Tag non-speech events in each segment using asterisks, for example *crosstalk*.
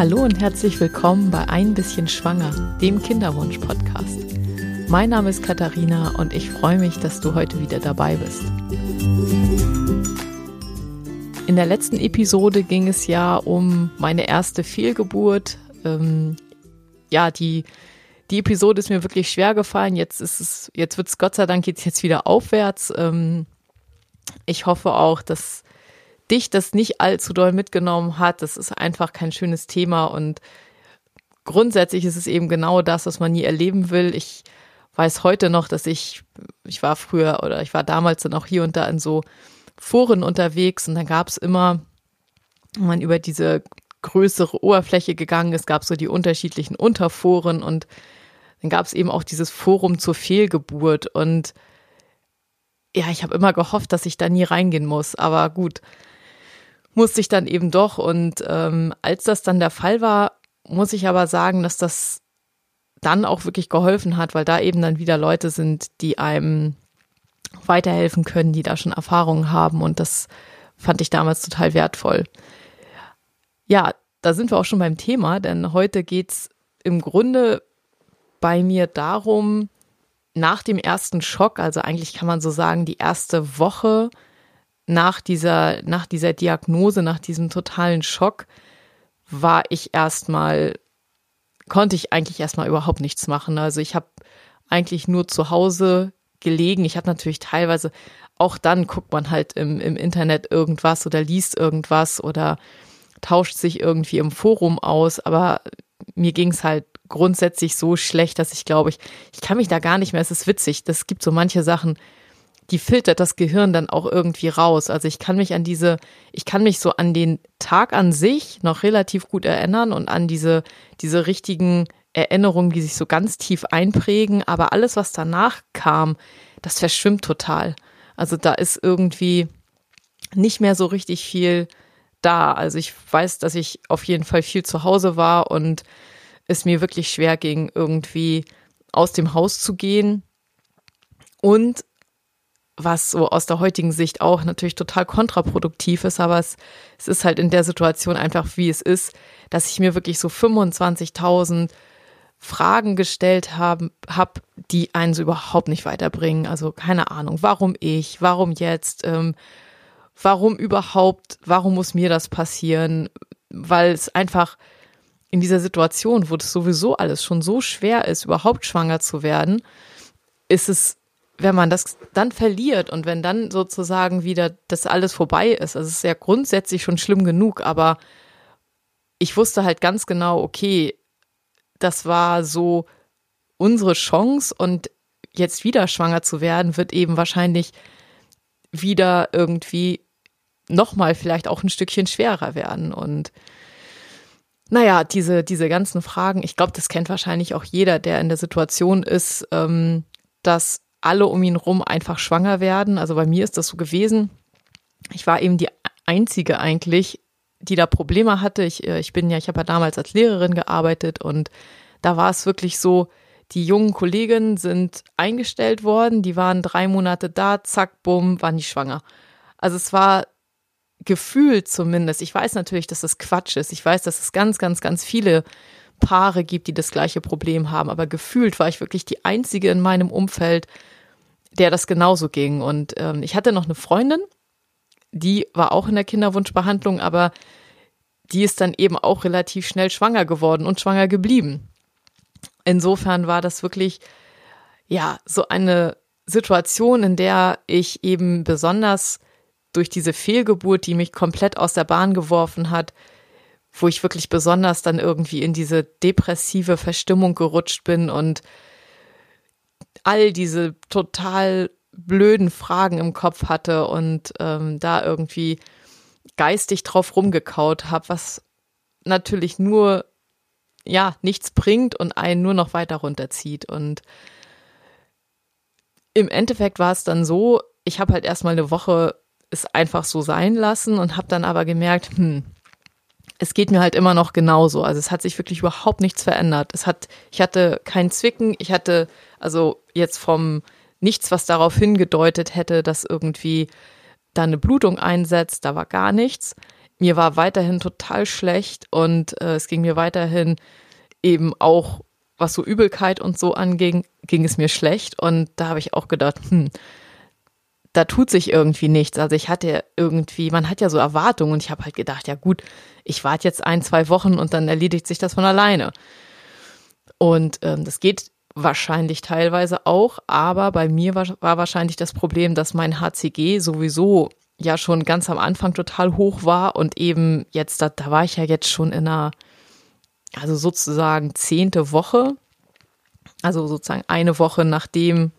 Hallo und herzlich willkommen bei Ein bisschen Schwanger, dem Kinderwunsch-Podcast. Mein Name ist Katharina und ich freue mich, dass du heute wieder dabei bist. In der letzten Episode ging es ja um meine erste Fehlgeburt. Ähm, ja, die, die Episode ist mir wirklich schwer gefallen. Jetzt ist es, jetzt wird es Gott sei Dank jetzt, wieder aufwärts. Ähm, ich hoffe auch, dass dich das nicht allzu doll mitgenommen hat. Das ist einfach kein schönes Thema und grundsätzlich ist es eben genau das, was man nie erleben will. Ich weiß heute noch, dass ich, ich war früher oder ich war damals dann auch hier und da in so Foren unterwegs und dann gab es immer, wenn man über diese größere Oberfläche gegangen ist, gab es so die unterschiedlichen Unterforen und dann gab es eben auch dieses Forum zur Fehlgeburt und ja, ich habe immer gehofft, dass ich da nie reingehen muss, aber gut, musste ich dann eben doch. Und ähm, als das dann der Fall war, muss ich aber sagen, dass das dann auch wirklich geholfen hat, weil da eben dann wieder Leute sind, die einem weiterhelfen können, die da schon Erfahrungen haben. Und das fand ich damals total wertvoll. Ja, da sind wir auch schon beim Thema, denn heute geht's im Grunde bei mir darum, nach dem ersten Schock, also eigentlich kann man so sagen, die erste Woche nach dieser, nach dieser Diagnose, nach diesem totalen Schock, war ich erstmal, konnte ich eigentlich erstmal überhaupt nichts machen. Also ich habe eigentlich nur zu Hause gelegen. Ich habe natürlich teilweise, auch dann guckt man halt im, im Internet irgendwas oder liest irgendwas oder tauscht sich irgendwie im Forum aus, aber mir ging es halt grundsätzlich so schlecht, dass ich glaube, ich, ich kann mich da gar nicht mehr, es ist witzig, das gibt so manche Sachen, die filtert das Gehirn dann auch irgendwie raus. Also ich kann mich an diese, ich kann mich so an den Tag an sich noch relativ gut erinnern und an diese, diese richtigen Erinnerungen, die sich so ganz tief einprägen. Aber alles, was danach kam, das verschwimmt total. Also da ist irgendwie nicht mehr so richtig viel da. Also ich weiß, dass ich auf jeden Fall viel zu Hause war und es mir wirklich schwer ging, irgendwie aus dem Haus zu gehen. Und was so aus der heutigen Sicht auch natürlich total kontraproduktiv ist, aber es, es ist halt in der Situation einfach, wie es ist, dass ich mir wirklich so 25.000 Fragen gestellt habe, hab, die einen so überhaupt nicht weiterbringen. Also keine Ahnung, warum ich, warum jetzt, ähm, warum überhaupt, warum muss mir das passieren? Weil es einfach in dieser Situation, wo das sowieso alles schon so schwer ist, überhaupt schwanger zu werden, ist es wenn man das dann verliert und wenn dann sozusagen wieder das alles vorbei ist, also es ist ja grundsätzlich schon schlimm genug, aber ich wusste halt ganz genau, okay, das war so unsere Chance und jetzt wieder schwanger zu werden, wird eben wahrscheinlich wieder irgendwie nochmal vielleicht auch ein Stückchen schwerer werden. Und naja, diese, diese ganzen Fragen, ich glaube, das kennt wahrscheinlich auch jeder, der in der Situation ist, ähm, dass alle um ihn rum einfach schwanger werden. Also bei mir ist das so gewesen. Ich war eben die einzige eigentlich, die da Probleme hatte. Ich, äh, ich bin ja, ich habe ja damals als Lehrerin gearbeitet und da war es wirklich so, die jungen Kolleginnen sind eingestellt worden, die waren drei Monate da, zack, bumm, waren die schwanger. Also es war gefühlt zumindest, ich weiß natürlich, dass das Quatsch ist. Ich weiß, dass es ganz, ganz, ganz viele Paare gibt, die das gleiche Problem haben. Aber gefühlt war ich wirklich die einzige in meinem Umfeld, der das genauso ging. Und ähm, ich hatte noch eine Freundin, die war auch in der Kinderwunschbehandlung, aber die ist dann eben auch relativ schnell schwanger geworden und schwanger geblieben. Insofern war das wirklich, ja, so eine Situation, in der ich eben besonders durch diese Fehlgeburt, die mich komplett aus der Bahn geworfen hat, wo ich wirklich besonders dann irgendwie in diese depressive Verstimmung gerutscht bin und all diese total blöden Fragen im Kopf hatte und ähm, da irgendwie geistig drauf rumgekaut habe, was natürlich nur ja nichts bringt und einen nur noch weiter runterzieht. Und im Endeffekt war es dann so, ich habe halt erstmal eine Woche es einfach so sein lassen und habe dann aber gemerkt, hm, es geht mir halt immer noch genauso. Also es hat sich wirklich überhaupt nichts verändert. Es hat, ich hatte kein Zwicken, ich hatte also jetzt vom nichts, was darauf hingedeutet hätte, dass irgendwie da eine Blutung einsetzt, da war gar nichts. mir war weiterhin total schlecht und äh, es ging mir weiterhin eben auch, was so Übelkeit und so anging, ging es mir schlecht. Und da habe ich auch gedacht, hm, da tut sich irgendwie nichts. Also ich hatte irgendwie, man hat ja so Erwartungen und ich habe halt gedacht, ja gut, ich warte jetzt ein, zwei Wochen und dann erledigt sich das von alleine. Und ähm, das geht wahrscheinlich teilweise auch, aber bei mir war, war wahrscheinlich das Problem, dass mein HCG sowieso ja schon ganz am Anfang total hoch war und eben jetzt, da, da war ich ja jetzt schon in einer, also sozusagen zehnte Woche, also sozusagen eine Woche nachdem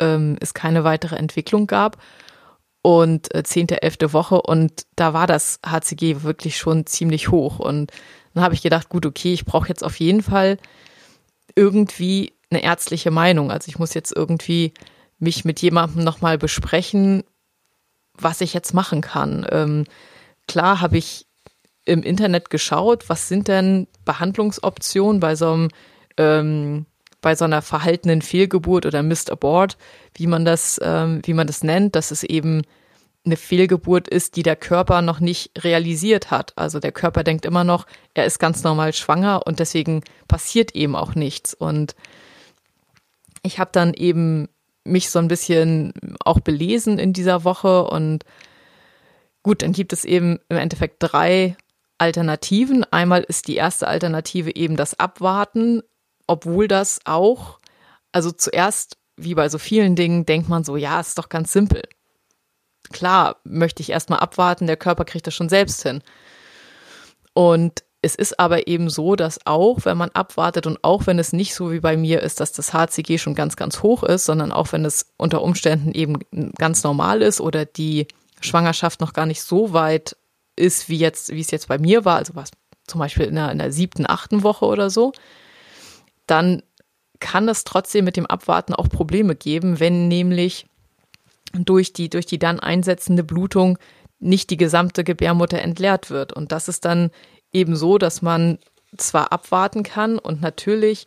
ähm, es keine weitere Entwicklung gab und äh, zehnte, elfte Woche und da war das HCG wirklich schon ziemlich hoch und dann habe ich gedacht, gut, okay, ich brauche jetzt auf jeden Fall irgendwie eine ärztliche Meinung. Also ich muss jetzt irgendwie mich mit jemandem nochmal besprechen, was ich jetzt machen kann. Ähm, klar habe ich im Internet geschaut, was sind denn Behandlungsoptionen bei so einem ähm, bei so einer verhaltenen Fehlgeburt oder Missed Abort, wie man das, ähm, wie man das nennt, dass es eben eine Fehlgeburt ist, die der Körper noch nicht realisiert hat. Also der Körper denkt immer noch, er ist ganz normal schwanger und deswegen passiert eben auch nichts. Und ich habe dann eben mich so ein bisschen auch belesen in dieser Woche und gut, dann gibt es eben im Endeffekt drei Alternativen. Einmal ist die erste Alternative eben das Abwarten, obwohl das auch, also zuerst, wie bei so vielen Dingen, denkt man so, ja, ist doch ganz simpel. Klar, möchte ich erstmal abwarten, der Körper kriegt das schon selbst hin. Und es ist aber eben so, dass auch wenn man abwartet und auch wenn es nicht so wie bei mir ist, dass das HCG schon ganz, ganz hoch ist, sondern auch wenn es unter Umständen eben ganz normal ist oder die Schwangerschaft noch gar nicht so weit ist, wie jetzt, wie es jetzt bei mir war, also was zum Beispiel in der, in der siebten, achten Woche oder so, dann kann es trotzdem mit dem Abwarten auch Probleme geben, wenn nämlich durch die, durch die dann einsetzende Blutung nicht die gesamte Gebärmutter entleert wird. Und das ist dann eben so, dass man zwar abwarten kann und natürlich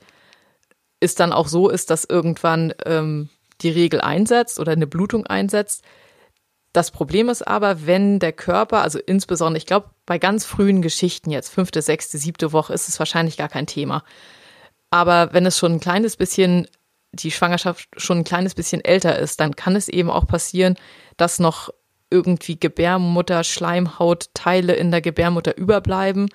ist dann auch so ist, dass irgendwann ähm, die Regel einsetzt oder eine Blutung einsetzt. Das Problem ist aber, wenn der Körper, also insbesondere, ich glaube, bei ganz frühen Geschichten jetzt, fünfte, sechste, siebte Woche, ist es wahrscheinlich gar kein Thema. Aber wenn es schon ein kleines bisschen, die Schwangerschaft schon ein kleines bisschen älter ist, dann kann es eben auch passieren, dass noch irgendwie Gebärmutter, Schleimhautteile in der Gebärmutter überbleiben.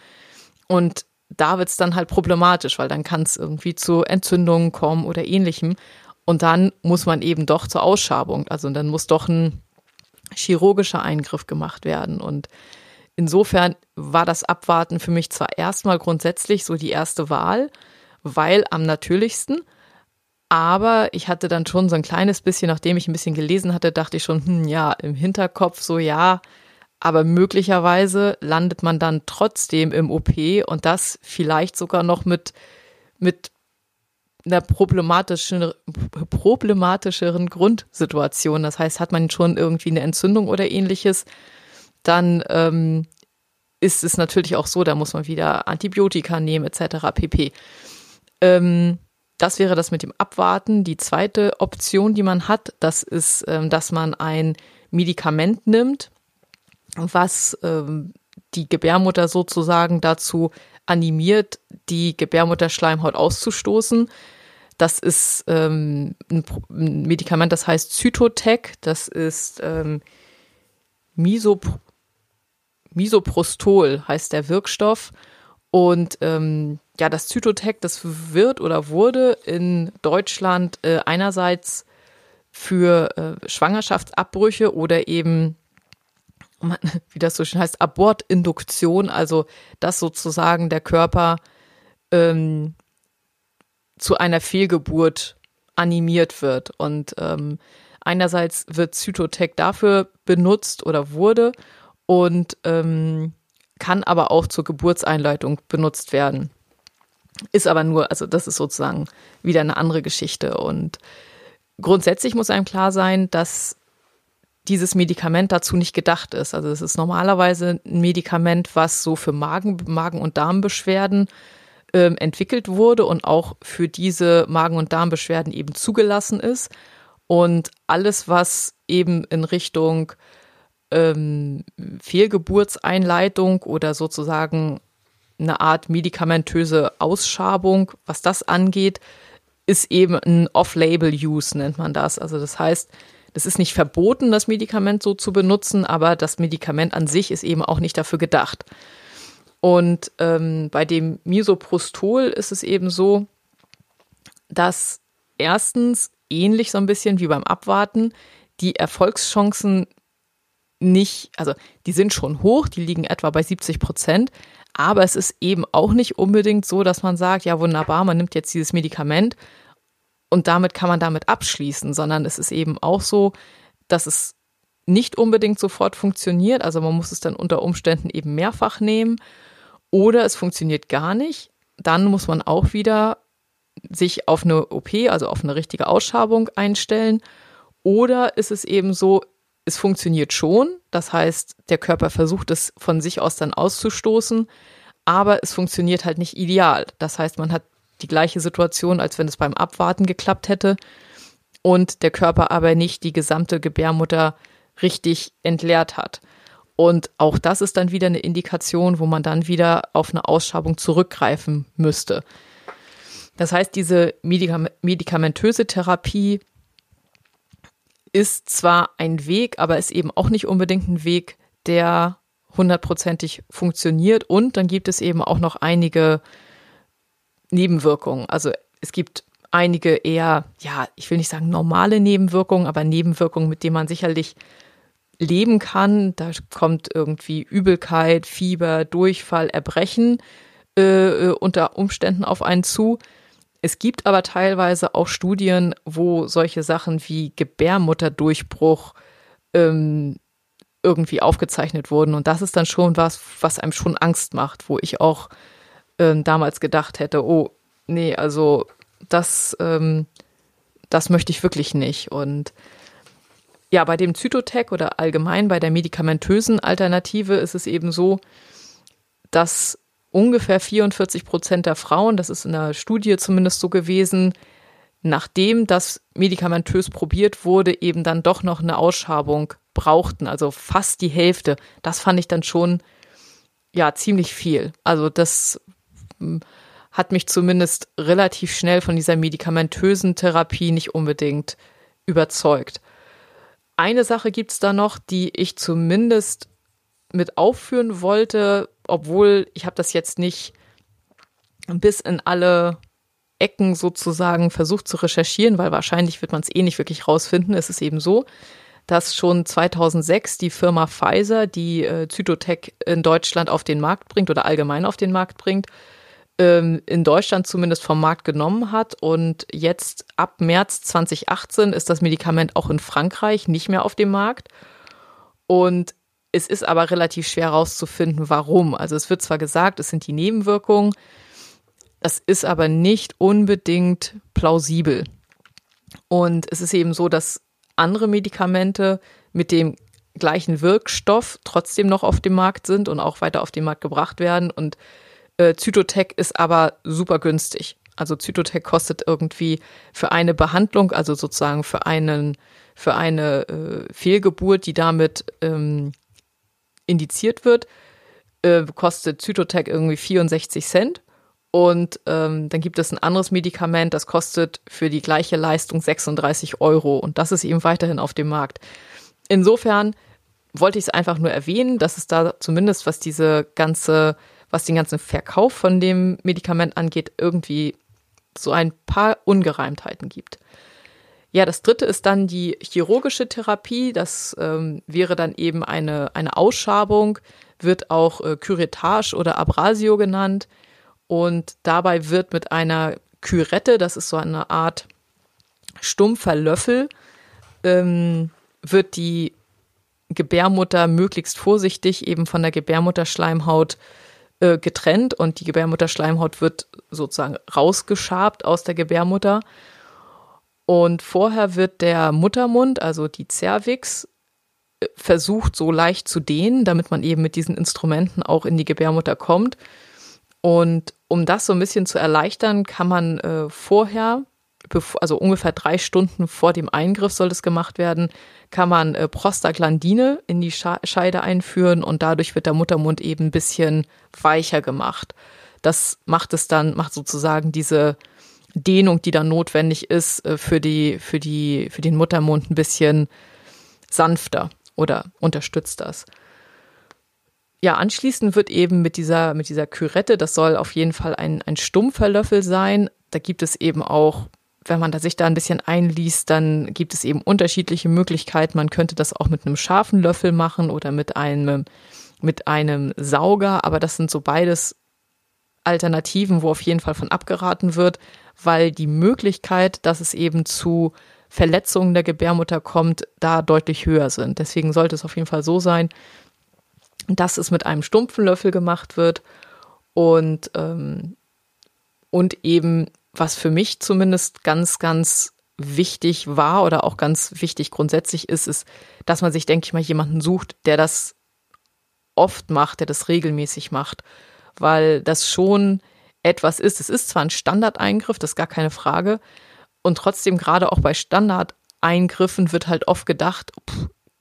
Und da wird es dann halt problematisch, weil dann kann es irgendwie zu Entzündungen kommen oder ähnlichem. Und dann muss man eben doch zur Ausschabung. Also dann muss doch ein chirurgischer Eingriff gemacht werden. Und insofern war das Abwarten für mich zwar erstmal grundsätzlich so die erste Wahl, weil am natürlichsten, aber ich hatte dann schon so ein kleines bisschen, nachdem ich ein bisschen gelesen hatte, dachte ich schon, hm, ja, im Hinterkopf so, ja, aber möglicherweise landet man dann trotzdem im OP und das vielleicht sogar noch mit, mit einer problematischen, problematischeren Grundsituation. Das heißt, hat man schon irgendwie eine Entzündung oder ähnliches, dann ähm, ist es natürlich auch so, da muss man wieder Antibiotika nehmen etc. pp. Ähm, das wäre das mit dem Abwarten. Die zweite Option, die man hat, das ist, ähm, dass man ein Medikament nimmt, was ähm, die Gebärmutter sozusagen dazu animiert, die Gebärmutterschleimhaut auszustoßen. Das ist ähm, ein, Medikament, das heißt Zytotec. Das ist ähm, Misop Misoprostol, heißt der Wirkstoff. Und ähm, ja, das Zytotec, das wird oder wurde in Deutschland äh, einerseits für äh, Schwangerschaftsabbrüche oder eben, *laughs* wie das so schön heißt, Abortinduktion, also dass sozusagen der Körper ähm, zu einer Fehlgeburt animiert wird. Und ähm, einerseits wird Zytotec dafür benutzt oder wurde und ähm, kann aber auch zur Geburtseinleitung benutzt werden. Ist aber nur, also das ist sozusagen wieder eine andere Geschichte. Und grundsätzlich muss einem klar sein, dass dieses Medikament dazu nicht gedacht ist. Also es ist normalerweise ein Medikament, was so für Magen, Magen- und Darmbeschwerden ähm, entwickelt wurde und auch für diese Magen- und Darmbeschwerden eben zugelassen ist. Und alles, was eben in Richtung ähm, Fehlgeburtseinleitung oder sozusagen eine Art medikamentöse Ausschabung, was das angeht, ist eben ein Off-Label-Use, nennt man das. Also das heißt, es ist nicht verboten, das Medikament so zu benutzen, aber das Medikament an sich ist eben auch nicht dafür gedacht. Und ähm, bei dem Misoprostol ist es eben so, dass erstens ähnlich so ein bisschen wie beim Abwarten die Erfolgschancen nicht, also die sind schon hoch, die liegen etwa bei 70 Prozent, aber es ist eben auch nicht unbedingt so, dass man sagt, ja wunderbar, man nimmt jetzt dieses Medikament und damit kann man damit abschließen, sondern es ist eben auch so, dass es nicht unbedingt sofort funktioniert, also man muss es dann unter Umständen eben mehrfach nehmen oder es funktioniert gar nicht, dann muss man auch wieder sich auf eine OP, also auf eine richtige Ausschabung einstellen. Oder ist es eben so, es funktioniert schon, das heißt, der Körper versucht es von sich aus dann auszustoßen, aber es funktioniert halt nicht ideal. Das heißt, man hat die gleiche Situation, als wenn es beim Abwarten geklappt hätte und der Körper aber nicht die gesamte Gebärmutter richtig entleert hat. Und auch das ist dann wieder eine Indikation, wo man dann wieder auf eine Ausschabung zurückgreifen müsste. Das heißt, diese medikamentöse Therapie ist zwar ein Weg, aber ist eben auch nicht unbedingt ein Weg, der hundertprozentig funktioniert. Und dann gibt es eben auch noch einige Nebenwirkungen. Also es gibt einige eher, ja, ich will nicht sagen normale Nebenwirkungen, aber Nebenwirkungen, mit denen man sicherlich leben kann. Da kommt irgendwie Übelkeit, Fieber, Durchfall, Erbrechen äh, äh, unter Umständen auf einen zu. Es gibt aber teilweise auch Studien, wo solche Sachen wie Gebärmutterdurchbruch ähm, irgendwie aufgezeichnet wurden. Und das ist dann schon was, was einem schon Angst macht, wo ich auch ähm, damals gedacht hätte, oh, nee, also das, ähm, das möchte ich wirklich nicht. Und ja, bei dem Zytotec oder allgemein bei der medikamentösen Alternative ist es eben so, dass ungefähr 44 Prozent der Frauen, das ist in der Studie zumindest so gewesen, nachdem das medikamentös probiert wurde, eben dann doch noch eine Ausschabung brauchten, also fast die Hälfte. Das fand ich dann schon ja ziemlich viel. Also das hm, hat mich zumindest relativ schnell von dieser medikamentösen Therapie nicht unbedingt überzeugt. Eine Sache gibt es da noch, die ich zumindest mit aufführen wollte, obwohl ich habe das jetzt nicht bis in alle Ecken sozusagen versucht zu recherchieren, weil wahrscheinlich wird man es eh nicht wirklich rausfinden. Es ist eben so, dass schon 2006 die Firma Pfizer die äh, Zytotec in Deutschland auf den Markt bringt oder allgemein auf den Markt bringt, ähm, in Deutschland zumindest vom Markt genommen hat. Und jetzt ab März 2018 ist das Medikament auch in Frankreich nicht mehr auf dem Markt. Und es ist aber relativ schwer herauszufinden, warum. Also es wird zwar gesagt, es sind die Nebenwirkungen, das ist aber nicht unbedingt plausibel. Und es ist eben so, dass andere Medikamente mit dem gleichen Wirkstoff trotzdem noch auf dem Markt sind und auch weiter auf den Markt gebracht werden. Und äh, Zytotec ist aber super günstig. Also Zytotec kostet irgendwie für eine Behandlung, also sozusagen für einen, für eine äh, Fehlgeburt, die damit ähm, indiziert wird, äh, kostet Zytotec irgendwie 64 Cent. Und ähm, dann gibt es ein anderes Medikament, das kostet für die gleiche Leistung 36 Euro. Und das ist eben weiterhin auf dem Markt. Insofern wollte ich es einfach nur erwähnen, dass es da zumindest, was diese ganze was den ganzen Verkauf von dem Medikament angeht, irgendwie so ein paar Ungereimtheiten gibt. Ja, das dritte ist dann die chirurgische Therapie. Das ähm, wäre dann eben eine, eine Ausschabung, wird auch äh, Curettage oder Abrasio genannt. Und dabei wird mit einer Kürette, das ist so eine Art stumpfer Löffel, ähm, wird die Gebärmutter möglichst vorsichtig eben von der Gebärmutterschleimhaut äh, getrennt und die Gebärmutterschleimhaut wird sozusagen rausgeschabt aus der Gebärmutter. Und vorher wird der Muttermund, also die Cervix, äh, versucht so leicht zu dehnen, damit man eben mit diesen Instrumenten auch in die Gebärmutter kommt. Und um das so ein bisschen zu erleichtern, kann man äh, vorher also ungefähr drei Stunden vor dem Eingriff soll das gemacht werden, kann man äh, Prostaglandine in die Scheide einführen und dadurch wird der Muttermund eben ein bisschen weicher gemacht. Das macht es dann, macht sozusagen diese Dehnung, die dann notwendig ist, äh, für die, für die, für den Muttermund ein bisschen sanfter oder unterstützt das. Ja, anschließend wird eben mit dieser, mit dieser Kürette, das soll auf jeden Fall ein, ein stumpfer Löffel sein. Da gibt es eben auch, wenn man da sich da ein bisschen einliest, dann gibt es eben unterschiedliche Möglichkeiten. Man könnte das auch mit einem scharfen Löffel machen oder mit einem, mit einem Sauger, aber das sind so beides Alternativen, wo auf jeden Fall von abgeraten wird, weil die Möglichkeit, dass es eben zu Verletzungen der Gebärmutter kommt, da deutlich höher sind. Deswegen sollte es auf jeden Fall so sein, dass es mit einem stumpfen Löffel gemacht wird und, ähm, und eben, was für mich zumindest ganz, ganz wichtig war oder auch ganz wichtig grundsätzlich ist, ist, dass man sich, denke ich mal, jemanden sucht, der das oft macht, der das regelmäßig macht, weil das schon etwas ist. Es ist zwar ein Standardeingriff, das ist gar keine Frage, und trotzdem gerade auch bei Standardeingriffen wird halt oft gedacht,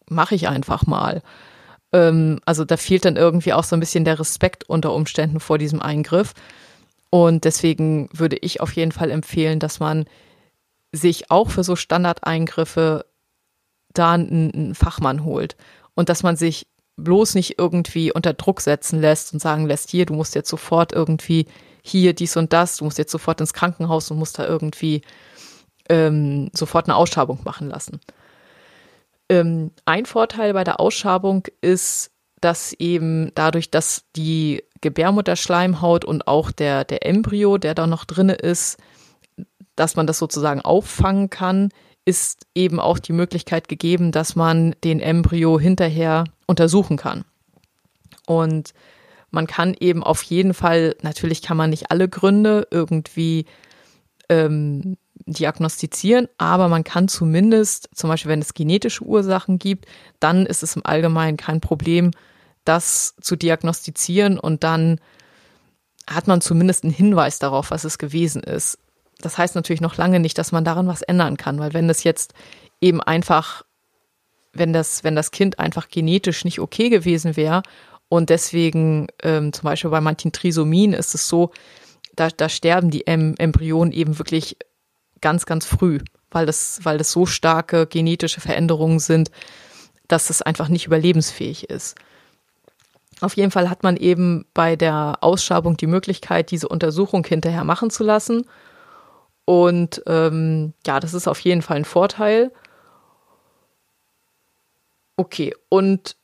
mache ich einfach mal. Ähm, also da fehlt dann irgendwie auch so ein bisschen der Respekt unter Umständen vor diesem Eingriff. Und deswegen würde ich auf jeden Fall empfehlen, dass man sich auch für so Standardeingriffe da einen, einen Fachmann holt und dass man sich bloß nicht irgendwie unter Druck setzen lässt und sagen lässt, hier, du musst jetzt sofort irgendwie hier dies und das, du musst jetzt sofort ins Krankenhaus und musst da irgendwie ähm, sofort eine Ausschabung machen lassen. Ähm, ein Vorteil bei der Ausschabung ist, dass eben dadurch, dass die Gebärmutterschleimhaut und auch der, der Embryo, der da noch drinne ist, dass man das sozusagen auffangen kann, ist eben auch die Möglichkeit gegeben, dass man den Embryo hinterher untersuchen kann. Und man kann eben auf jeden Fall, natürlich kann man nicht alle Gründe irgendwie ähm, diagnostizieren, aber man kann zumindest, zum Beispiel wenn es genetische Ursachen gibt, dann ist es im Allgemeinen kein Problem, das zu diagnostizieren und dann hat man zumindest einen Hinweis darauf, was es gewesen ist. Das heißt natürlich noch lange nicht, dass man daran was ändern kann, weil wenn das jetzt eben einfach, wenn das, wenn das Kind einfach genetisch nicht okay gewesen wäre und deswegen ähm, zum Beispiel bei manchen Trisomien ist es so, da, da sterben die em Embryonen eben wirklich ganz, ganz früh, weil das, weil das so starke genetische Veränderungen sind, dass es einfach nicht überlebensfähig ist. Auf jeden Fall hat man eben bei der Ausschabung die Möglichkeit, diese Untersuchung hinterher machen zu lassen. Und ähm, ja, das ist auf jeden Fall ein Vorteil. Okay, und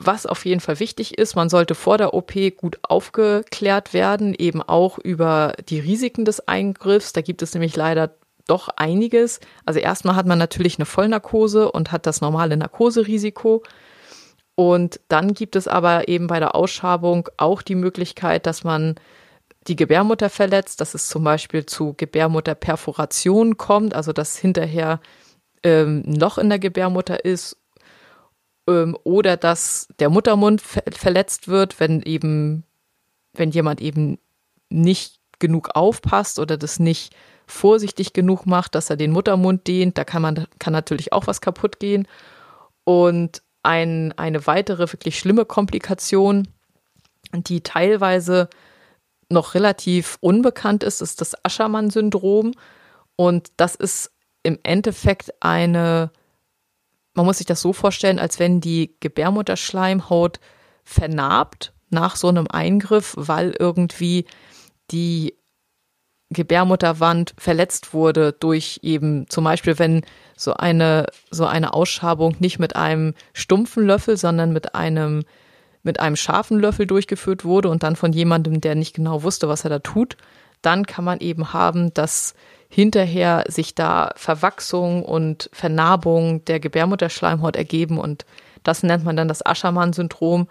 was auf jeden Fall wichtig ist, man sollte vor der OP gut aufgeklärt werden, eben auch über die Risiken des Eingriffs. Da gibt es nämlich leider doch einiges. Also erstmal hat man natürlich eine Vollnarkose und hat das normale Narkoserisiko. Und dann gibt es aber eben bei der Ausschabung auch die Möglichkeit, dass man die Gebärmutter verletzt, dass es zum Beispiel zu Gebärmutterperforation kommt, also dass hinterher ähm, ein Loch in der Gebärmutter ist ähm, oder dass der Muttermund ver verletzt wird, wenn eben, wenn jemand eben nicht genug aufpasst oder das nicht vorsichtig genug macht, dass er den Muttermund dehnt. Da kann man, kann natürlich auch was kaputt gehen. Und ein, eine weitere wirklich schlimme Komplikation, die teilweise noch relativ unbekannt ist, ist das Aschermann-Syndrom. Und das ist im Endeffekt eine, man muss sich das so vorstellen, als wenn die Gebärmutterschleimhaut vernarbt nach so einem Eingriff, weil irgendwie die Gebärmutterwand verletzt wurde durch eben zum Beispiel, wenn so eine, so eine Ausschabung nicht mit einem stumpfen Löffel, sondern mit einem, mit einem scharfen Löffel durchgeführt wurde und dann von jemandem, der nicht genau wusste, was er da tut, dann kann man eben haben, dass hinterher sich da Verwachsung und Vernarbung der Gebärmutterschleimhaut ergeben und das nennt man dann das Aschermann-Syndrom.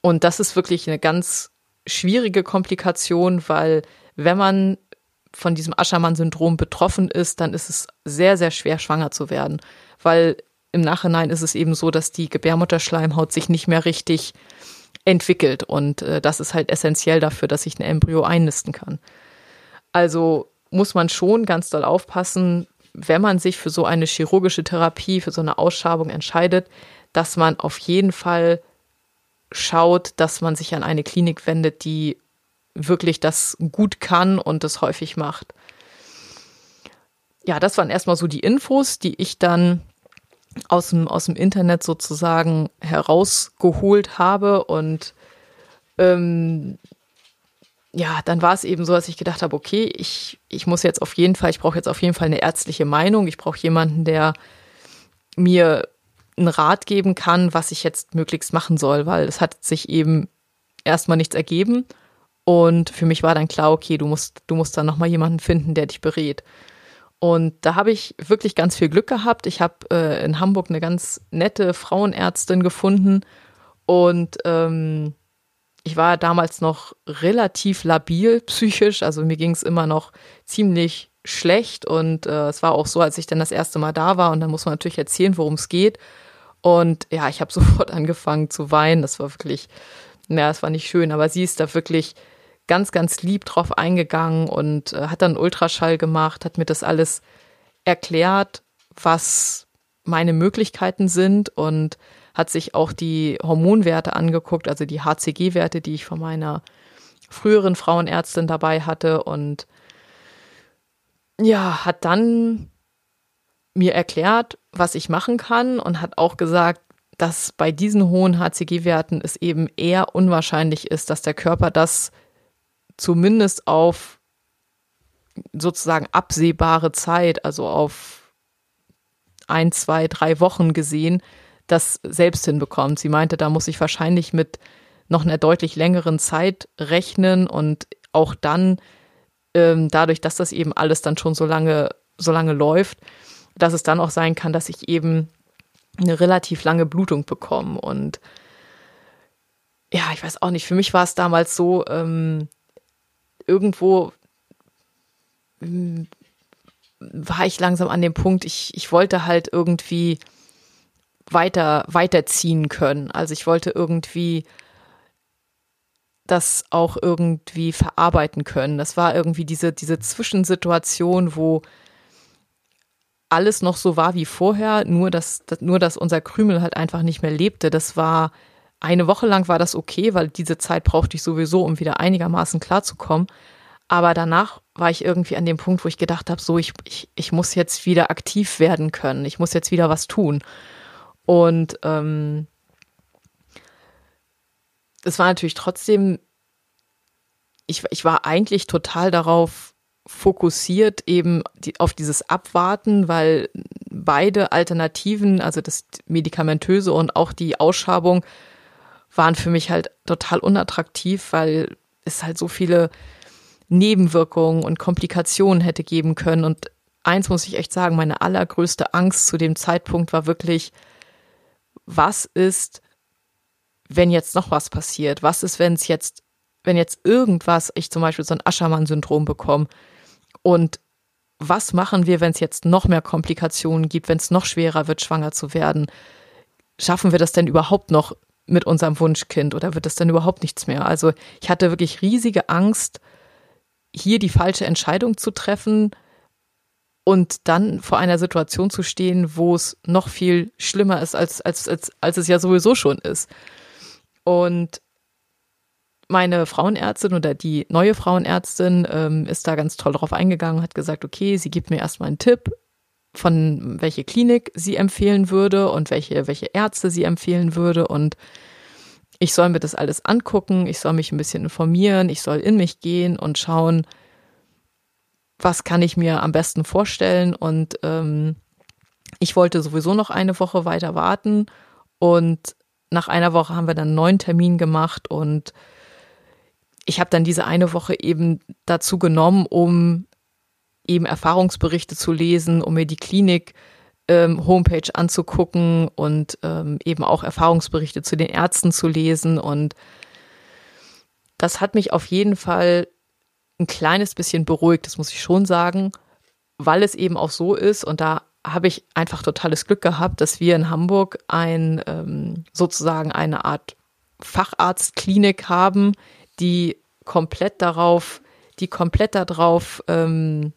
Und das ist wirklich eine ganz schwierige Komplikation, weil wenn man von diesem Aschermann-Syndrom betroffen ist, dann ist es sehr, sehr schwer, schwanger zu werden. Weil im Nachhinein ist es eben so, dass die Gebärmutterschleimhaut sich nicht mehr richtig entwickelt. Und äh, das ist halt essentiell dafür, dass sich ein Embryo einnisten kann. Also muss man schon ganz doll aufpassen, wenn man sich für so eine chirurgische Therapie, für so eine Ausschabung entscheidet, dass man auf jeden Fall schaut, dass man sich an eine Klinik wendet, die wirklich das gut kann und das häufig macht. Ja, das waren erstmal so die Infos, die ich dann aus dem, aus dem Internet sozusagen herausgeholt habe und ähm, ja, dann war es eben so, dass ich gedacht habe, okay, ich, ich muss jetzt auf jeden Fall, ich brauche jetzt auf jeden Fall eine ärztliche Meinung. Ich brauche jemanden, der mir einen Rat geben kann, was ich jetzt möglichst machen soll, weil es hat sich eben erstmal nichts ergeben. Und für mich war dann klar, okay, du musst, du musst dann nochmal jemanden finden, der dich berät. Und da habe ich wirklich ganz viel Glück gehabt. Ich habe äh, in Hamburg eine ganz nette Frauenärztin gefunden und ähm, ich war damals noch relativ labil psychisch, also mir ging es immer noch ziemlich schlecht und äh, es war auch so, als ich dann das erste Mal da war und dann muss man natürlich erzählen, worum es geht. Und ja, ich habe *laughs* sofort angefangen zu weinen. Das war wirklich, naja, es war nicht schön, aber sie ist da wirklich ganz, ganz lieb drauf eingegangen und äh, hat dann Ultraschall gemacht, hat mir das alles erklärt, was meine Möglichkeiten sind und hat sich auch die Hormonwerte angeguckt, also die HCG-Werte, die ich von meiner früheren Frauenärztin dabei hatte. Und ja, hat dann mir erklärt, was ich machen kann und hat auch gesagt, dass bei diesen hohen HCG-Werten es eben eher unwahrscheinlich ist, dass der Körper das zumindest auf sozusagen absehbare Zeit, also auf ein, zwei, drei Wochen gesehen, das selbst hinbekommt. Sie meinte, da muss ich wahrscheinlich mit noch einer deutlich längeren Zeit rechnen und auch dann, ähm, dadurch, dass das eben alles dann schon so lange, so lange läuft, dass es dann auch sein kann, dass ich eben eine relativ lange Blutung bekomme. Und ja, ich weiß auch nicht, für mich war es damals so, ähm, irgendwo hm, war ich langsam an dem Punkt, ich, ich wollte halt irgendwie weiter, weiterziehen können. Also ich wollte irgendwie das auch irgendwie verarbeiten können. Das war irgendwie diese, diese Zwischensituation, wo alles noch so war wie vorher, nur dass, nur dass unser Krümel halt einfach nicht mehr lebte. Das war eine Woche lang war das okay, weil diese Zeit brauchte ich sowieso, um wieder einigermaßen klarzukommen. Aber danach war ich irgendwie an dem Punkt, wo ich gedacht habe, so, ich, ich, ich muss jetzt wieder aktiv werden können. Ich muss jetzt wieder was tun. Und ähm, es war natürlich trotzdem, ich, ich war eigentlich total darauf fokussiert, eben die, auf dieses Abwarten, weil beide Alternativen, also das Medikamentöse und auch die Ausschabung, waren für mich halt total unattraktiv, weil es halt so viele Nebenwirkungen und Komplikationen hätte geben können. Und eins muss ich echt sagen, meine allergrößte Angst zu dem Zeitpunkt war wirklich, was ist, wenn jetzt noch was passiert? Was ist, wenn es jetzt, wenn jetzt irgendwas, ich zum Beispiel so ein Aschermann-Syndrom bekomme und was machen wir, wenn es jetzt noch mehr Komplikationen gibt, wenn es noch schwerer wird, schwanger zu werden? Schaffen wir das denn überhaupt noch mit unserem Wunschkind oder wird das dann überhaupt nichts mehr? Also ich hatte wirklich riesige Angst, hier die falsche Entscheidung zu treffen und dann vor einer Situation zu stehen, wo es noch viel schlimmer ist, als, als, als, als es ja sowieso schon ist. Und meine Frauenärztin oder die neue Frauenärztin ähm, ist da ganz toll drauf eingegangen, hat gesagt, okay, sie gibt mir erstmal einen Tipp, von welche Klinik sie empfehlen würde und welche, welche Ärzte sie empfehlen würde. Und ich soll mir das alles angucken, ich soll mich ein bisschen informieren, ich soll in mich gehen und schauen, was kann ich mir am besten vorstellen. Und ähm, ich wollte sowieso noch eine Woche weiter warten. Und nach einer Woche haben wir dann einen neuen Termin gemacht und ich habe dann diese eine Woche eben dazu genommen, um eben Erfahrungsberichte zu lesen, um mir die Klinik ähm, Homepage anzugucken und ähm, eben auch Erfahrungsberichte zu den Ärzten zu lesen. Und das hat mich auf jeden Fall ein kleines bisschen beruhigt, das muss ich schon sagen, weil es eben auch so ist und da habe ich einfach totales Glück gehabt, dass wir in Hamburg ein ähm, sozusagen eine Art Facharztklinik haben, die komplett darauf, die komplett darauf ähm,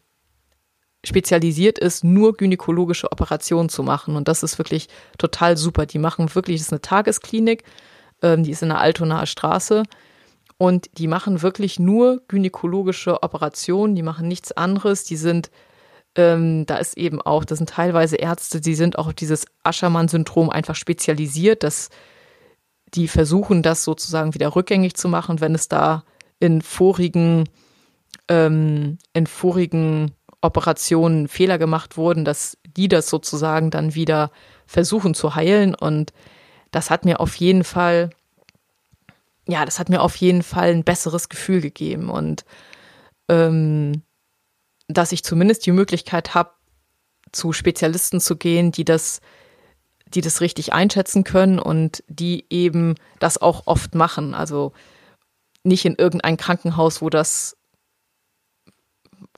spezialisiert ist, nur gynäkologische Operationen zu machen. Und das ist wirklich total super. Die machen wirklich, das ist eine Tagesklinik, ähm, die ist in der Altonaer Straße. Und die machen wirklich nur gynäkologische Operationen, die machen nichts anderes. Die sind, ähm, da ist eben auch, das sind teilweise Ärzte, die sind auch auf dieses Aschermann-Syndrom einfach spezialisiert, dass die versuchen, das sozusagen wieder rückgängig zu machen, wenn es da in vorigen, ähm, in vorigen Operationen Fehler gemacht wurden, dass die das sozusagen dann wieder versuchen zu heilen. Und das hat mir auf jeden Fall, ja, das hat mir auf jeden Fall ein besseres Gefühl gegeben. Und ähm, dass ich zumindest die Möglichkeit habe, zu Spezialisten zu gehen, die das, die das richtig einschätzen können und die eben das auch oft machen. Also nicht in irgendein Krankenhaus, wo das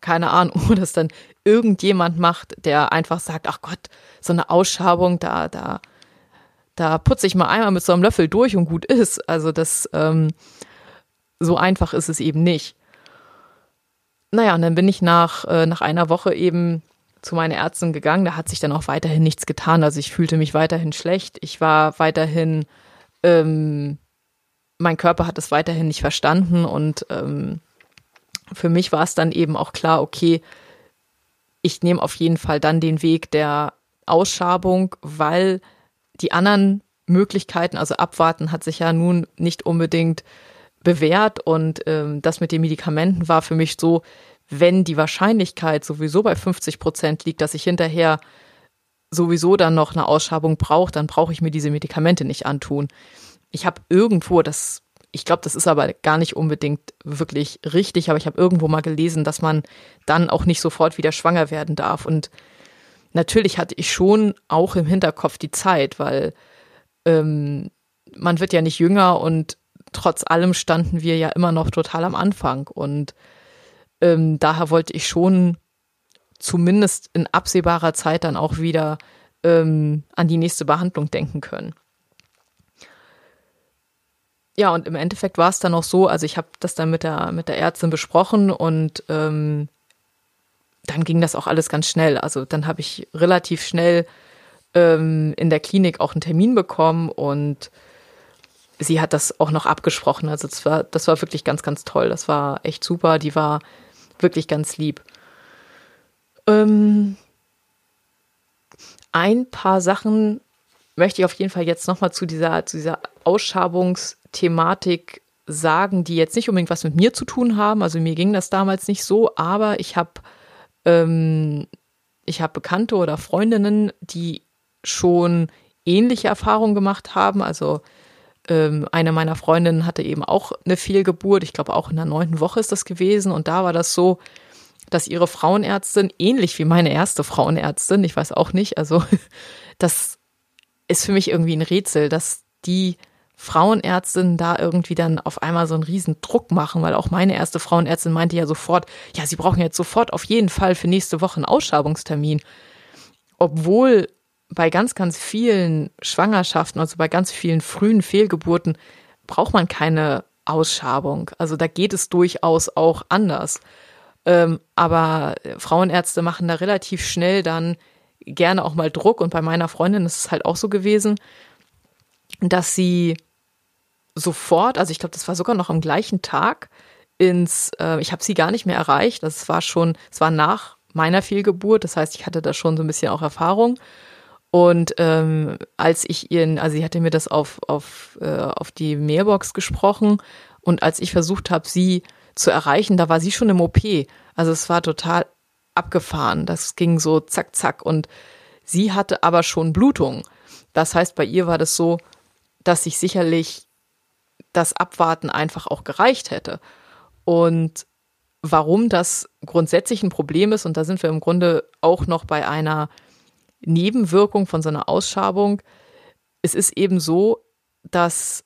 keine Ahnung, *laughs* wo das dann irgendjemand macht, der einfach sagt, ach Gott, so eine Ausschabung, da, da, da putze ich mal einmal mit so einem Löffel durch und gut ist. Also das, ähm, so einfach ist es eben nicht. Naja, und dann bin ich nach, äh, nach einer Woche eben zu meiner Ärztin gegangen. Da hat sich dann auch weiterhin nichts getan. Also ich fühlte mich weiterhin schlecht. Ich war weiterhin, ähm, mein Körper hat es weiterhin nicht verstanden und ähm, für mich war es dann eben auch klar, okay, ich nehme auf jeden Fall dann den Weg der Ausschabung, weil die anderen Möglichkeiten, also abwarten, hat sich ja nun nicht unbedingt bewährt und ähm, das mit den Medikamenten war für mich so, wenn die Wahrscheinlichkeit sowieso bei 50 Prozent liegt, dass ich hinterher sowieso dann noch eine Ausschabung brauche, dann brauche ich mir diese Medikamente nicht antun. Ich habe irgendwo, das ich glaube, das ist aber gar nicht unbedingt wirklich richtig, aber ich habe irgendwo mal gelesen, dass man dann auch nicht sofort wieder schwanger werden darf. Und natürlich hatte ich schon auch im Hinterkopf die Zeit, weil ähm, man wird ja nicht jünger und trotz allem standen wir ja immer noch total am Anfang. Und ähm, daher wollte ich schon zumindest in absehbarer Zeit dann auch wieder ähm, an die nächste Behandlung denken können. Ja, und im Endeffekt war es dann auch so, also ich habe das dann mit der, mit der Ärztin besprochen und ähm, dann ging das auch alles ganz schnell. Also dann habe ich relativ schnell ähm, in der Klinik auch einen Termin bekommen und sie hat das auch noch abgesprochen. Also das war, das war wirklich ganz, ganz toll. Das war echt super. Die war wirklich ganz lieb. Ähm, ein paar Sachen möchte ich auf jeden Fall jetzt nochmal zu dieser, zu dieser Ausschabungs- Thematik sagen, die jetzt nicht unbedingt was mit mir zu tun haben. Also mir ging das damals nicht so, aber ich habe ähm, ich habe Bekannte oder Freundinnen, die schon ähnliche Erfahrungen gemacht haben. Also ähm, eine meiner Freundinnen hatte eben auch eine Fehlgeburt. Ich glaube auch in der neunten Woche ist das gewesen. Und da war das so, dass ihre Frauenärztin ähnlich wie meine erste Frauenärztin, ich weiß auch nicht, also *laughs* das ist für mich irgendwie ein Rätsel, dass die Frauenärztinnen da irgendwie dann auf einmal so einen riesen Druck machen, weil auch meine erste Frauenärztin meinte ja sofort, ja, sie brauchen jetzt sofort auf jeden Fall für nächste Woche einen Ausschabungstermin. Obwohl bei ganz, ganz vielen Schwangerschaften, also bei ganz vielen frühen Fehlgeburten, braucht man keine Ausschabung. Also da geht es durchaus auch anders. Ähm, aber Frauenärzte machen da relativ schnell dann gerne auch mal Druck. Und bei meiner Freundin ist es halt auch so gewesen, dass sie sofort, also ich glaube, das war sogar noch am gleichen Tag, ins, äh, ich habe sie gar nicht mehr erreicht. Das war schon, es war nach meiner Fehlgeburt, das heißt, ich hatte da schon so ein bisschen auch Erfahrung. Und ähm, als ich ihren, also sie hatte mir das auf, auf, äh, auf die Mailbox gesprochen und als ich versucht habe, sie zu erreichen, da war sie schon im OP. Also es war total abgefahren. Das ging so zack, zack. Und sie hatte aber schon Blutung. Das heißt, bei ihr war das so, dass sich sicherlich das Abwarten einfach auch gereicht hätte. Und warum das grundsätzlich ein Problem ist, und da sind wir im Grunde auch noch bei einer Nebenwirkung von so einer Ausschabung, es ist eben so, dass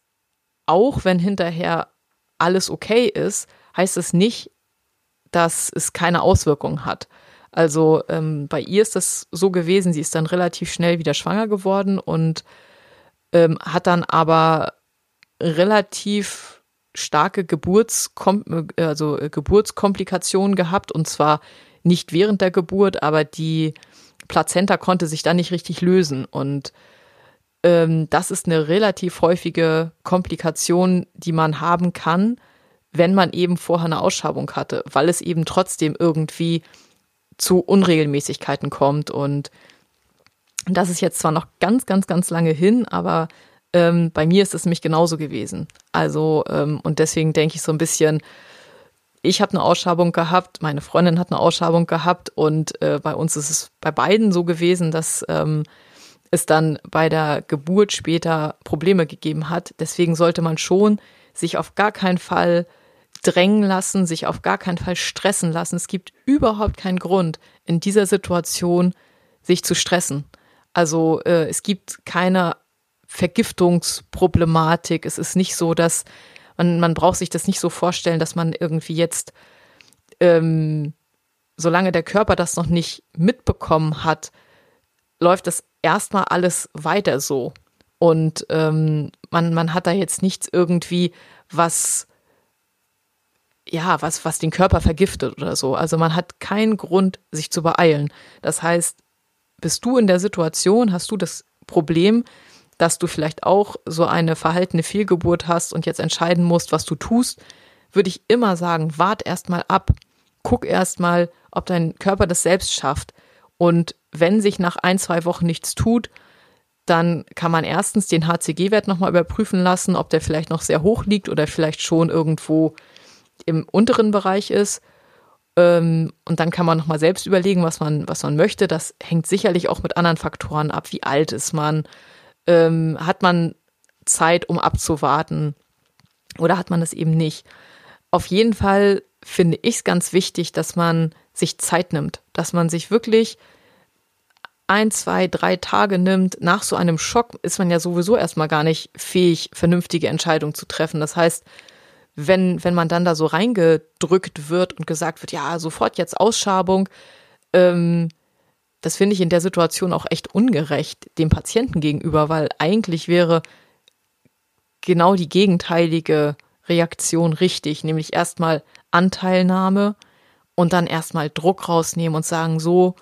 auch wenn hinterher alles okay ist, heißt es nicht, dass es keine Auswirkungen hat. Also ähm, bei ihr ist das so gewesen, sie ist dann relativ schnell wieder schwanger geworden und ähm, hat dann aber relativ starke Geburtskom also Geburtskomplikationen gehabt und zwar nicht während der Geburt, aber die Plazenta konnte sich dann nicht richtig lösen. Und ähm, das ist eine relativ häufige Komplikation, die man haben kann, wenn man eben vorher eine Ausschabung hatte, weil es eben trotzdem irgendwie zu Unregelmäßigkeiten kommt. Und das ist jetzt zwar noch ganz, ganz, ganz lange hin, aber ähm, bei mir ist es nämlich genauso gewesen. Also, ähm, und deswegen denke ich so ein bisschen, ich habe eine Ausschabung gehabt, meine Freundin hat eine Ausschabung gehabt und äh, bei uns ist es bei beiden so gewesen, dass ähm, es dann bei der Geburt später Probleme gegeben hat. Deswegen sollte man schon sich auf gar keinen Fall drängen lassen, sich auf gar keinen Fall stressen lassen. Es gibt überhaupt keinen Grund, in dieser Situation sich zu stressen. Also äh, es gibt keine Vergiftungsproblematik. Es ist nicht so, dass man, man braucht sich das nicht so vorstellen, dass man irgendwie jetzt, ähm, solange der Körper das noch nicht mitbekommen hat, läuft das erstmal alles weiter so. Und ähm, man, man hat da jetzt nichts irgendwie, was ja, was, was den Körper vergiftet oder so. Also man hat keinen Grund, sich zu beeilen. Das heißt, bist du in der Situation, hast du das Problem, dass du vielleicht auch so eine verhaltene Fehlgeburt hast und jetzt entscheiden musst, was du tust, würde ich immer sagen, wart erstmal ab. Guck erstmal, ob dein Körper das selbst schafft. Und wenn sich nach ein, zwei Wochen nichts tut, dann kann man erstens den HCG-Wert nochmal überprüfen lassen, ob der vielleicht noch sehr hoch liegt oder vielleicht schon irgendwo im unteren Bereich ist. Ähm, und dann kann man nochmal selbst überlegen, was man, was man möchte. Das hängt sicherlich auch mit anderen Faktoren ab. Wie alt ist man? Ähm, hat man Zeit, um abzuwarten? Oder hat man das eben nicht? Auf jeden Fall finde ich es ganz wichtig, dass man sich Zeit nimmt, dass man sich wirklich ein, zwei, drei Tage nimmt. Nach so einem Schock ist man ja sowieso erstmal gar nicht fähig, vernünftige Entscheidungen zu treffen. Das heißt, wenn, wenn man dann da so reingedrückt wird und gesagt wird, ja, sofort jetzt Ausschabung, ähm, das finde ich in der Situation auch echt ungerecht dem Patienten gegenüber, weil eigentlich wäre genau die gegenteilige Reaktion richtig, nämlich erstmal Anteilnahme und dann erstmal Druck rausnehmen und sagen, so,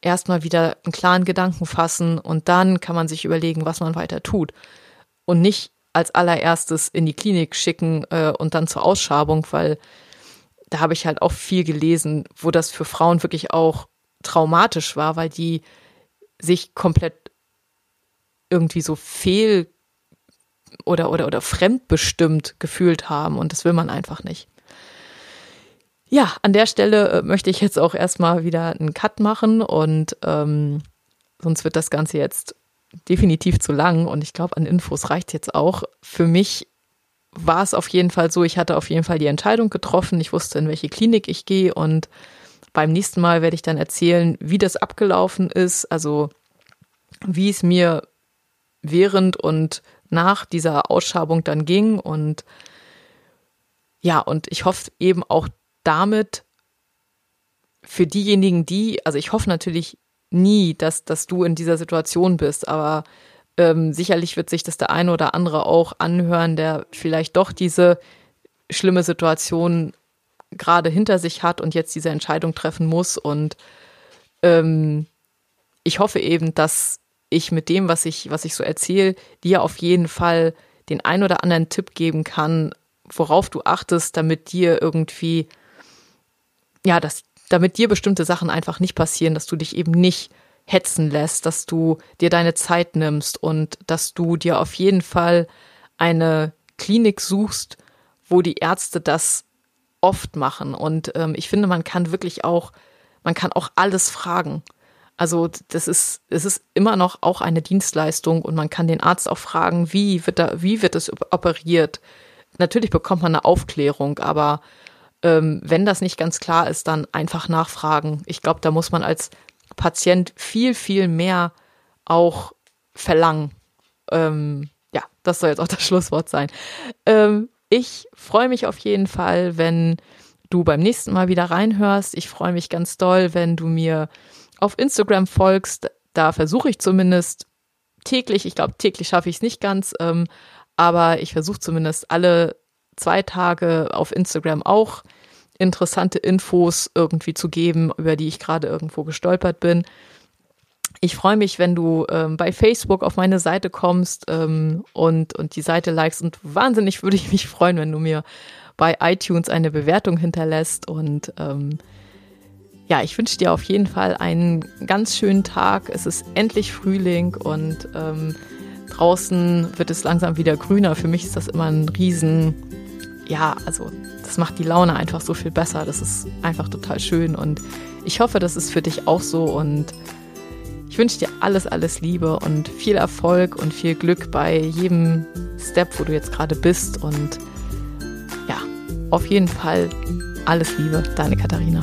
erstmal wieder einen klaren Gedanken fassen und dann kann man sich überlegen, was man weiter tut. Und nicht als allererstes in die Klinik schicken äh, und dann zur Ausschabung, weil da habe ich halt auch viel gelesen, wo das für Frauen wirklich auch traumatisch war, weil die sich komplett irgendwie so fehl oder, oder, oder fremdbestimmt gefühlt haben und das will man einfach nicht. Ja, an der Stelle äh, möchte ich jetzt auch erstmal wieder einen Cut machen und ähm, sonst wird das Ganze jetzt definitiv zu lang und ich glaube, an Infos reicht jetzt auch. Für mich war es auf jeden Fall so, ich hatte auf jeden Fall die Entscheidung getroffen. Ich wusste, in welche Klinik ich gehe und beim nächsten Mal werde ich dann erzählen, wie das abgelaufen ist, also wie es mir während und nach dieser Ausschabung dann ging und ja, und ich hoffe eben auch damit für diejenigen, die, also ich hoffe natürlich nie, dass, dass du in dieser Situation bist, aber ähm, sicherlich wird sich das der eine oder andere auch anhören, der vielleicht doch diese schlimme Situation gerade hinter sich hat und jetzt diese Entscheidung treffen muss. Und ähm, ich hoffe eben, dass ich mit dem, was ich, was ich so erzähle, dir auf jeden Fall den ein oder anderen Tipp geben kann, worauf du achtest, damit dir irgendwie, ja, dass damit dir bestimmte Sachen einfach nicht passieren, dass du dich eben nicht hetzen lässt, dass du dir deine Zeit nimmst und dass du dir auf jeden Fall eine Klinik suchst, wo die Ärzte das oft machen. Und ähm, ich finde, man kann wirklich auch, man kann auch alles fragen. Also das ist, es ist immer noch auch eine Dienstleistung und man kann den Arzt auch fragen, wie wird da, wie wird es operiert? Natürlich bekommt man eine Aufklärung, aber ähm, wenn das nicht ganz klar ist, dann einfach nachfragen. Ich glaube, da muss man als Patient viel, viel mehr auch verlangen. Ähm, ja, das soll jetzt auch das *laughs* Schlusswort sein. Ähm, ich freue mich auf jeden Fall, wenn du beim nächsten Mal wieder reinhörst. Ich freue mich ganz doll, wenn du mir auf Instagram folgst. Da versuche ich zumindest täglich, ich glaube täglich schaffe ich es nicht ganz, ähm, aber ich versuche zumindest alle zwei Tage auf Instagram auch interessante Infos irgendwie zu geben, über die ich gerade irgendwo gestolpert bin. Ich freue mich, wenn du ähm, bei Facebook auf meine Seite kommst ähm, und, und die Seite likest. Und wahnsinnig würde ich mich freuen, wenn du mir bei iTunes eine Bewertung hinterlässt. Und ähm, ja, ich wünsche dir auf jeden Fall einen ganz schönen Tag. Es ist endlich Frühling und ähm, draußen wird es langsam wieder grüner. Für mich ist das immer ein Riesen, ja, also das macht die Laune einfach so viel besser. Das ist einfach total schön und ich hoffe, das ist für dich auch so und ich wünsche dir alles, alles Liebe und viel Erfolg und viel Glück bei jedem Step, wo du jetzt gerade bist und ja, auf jeden Fall alles Liebe, deine Katharina.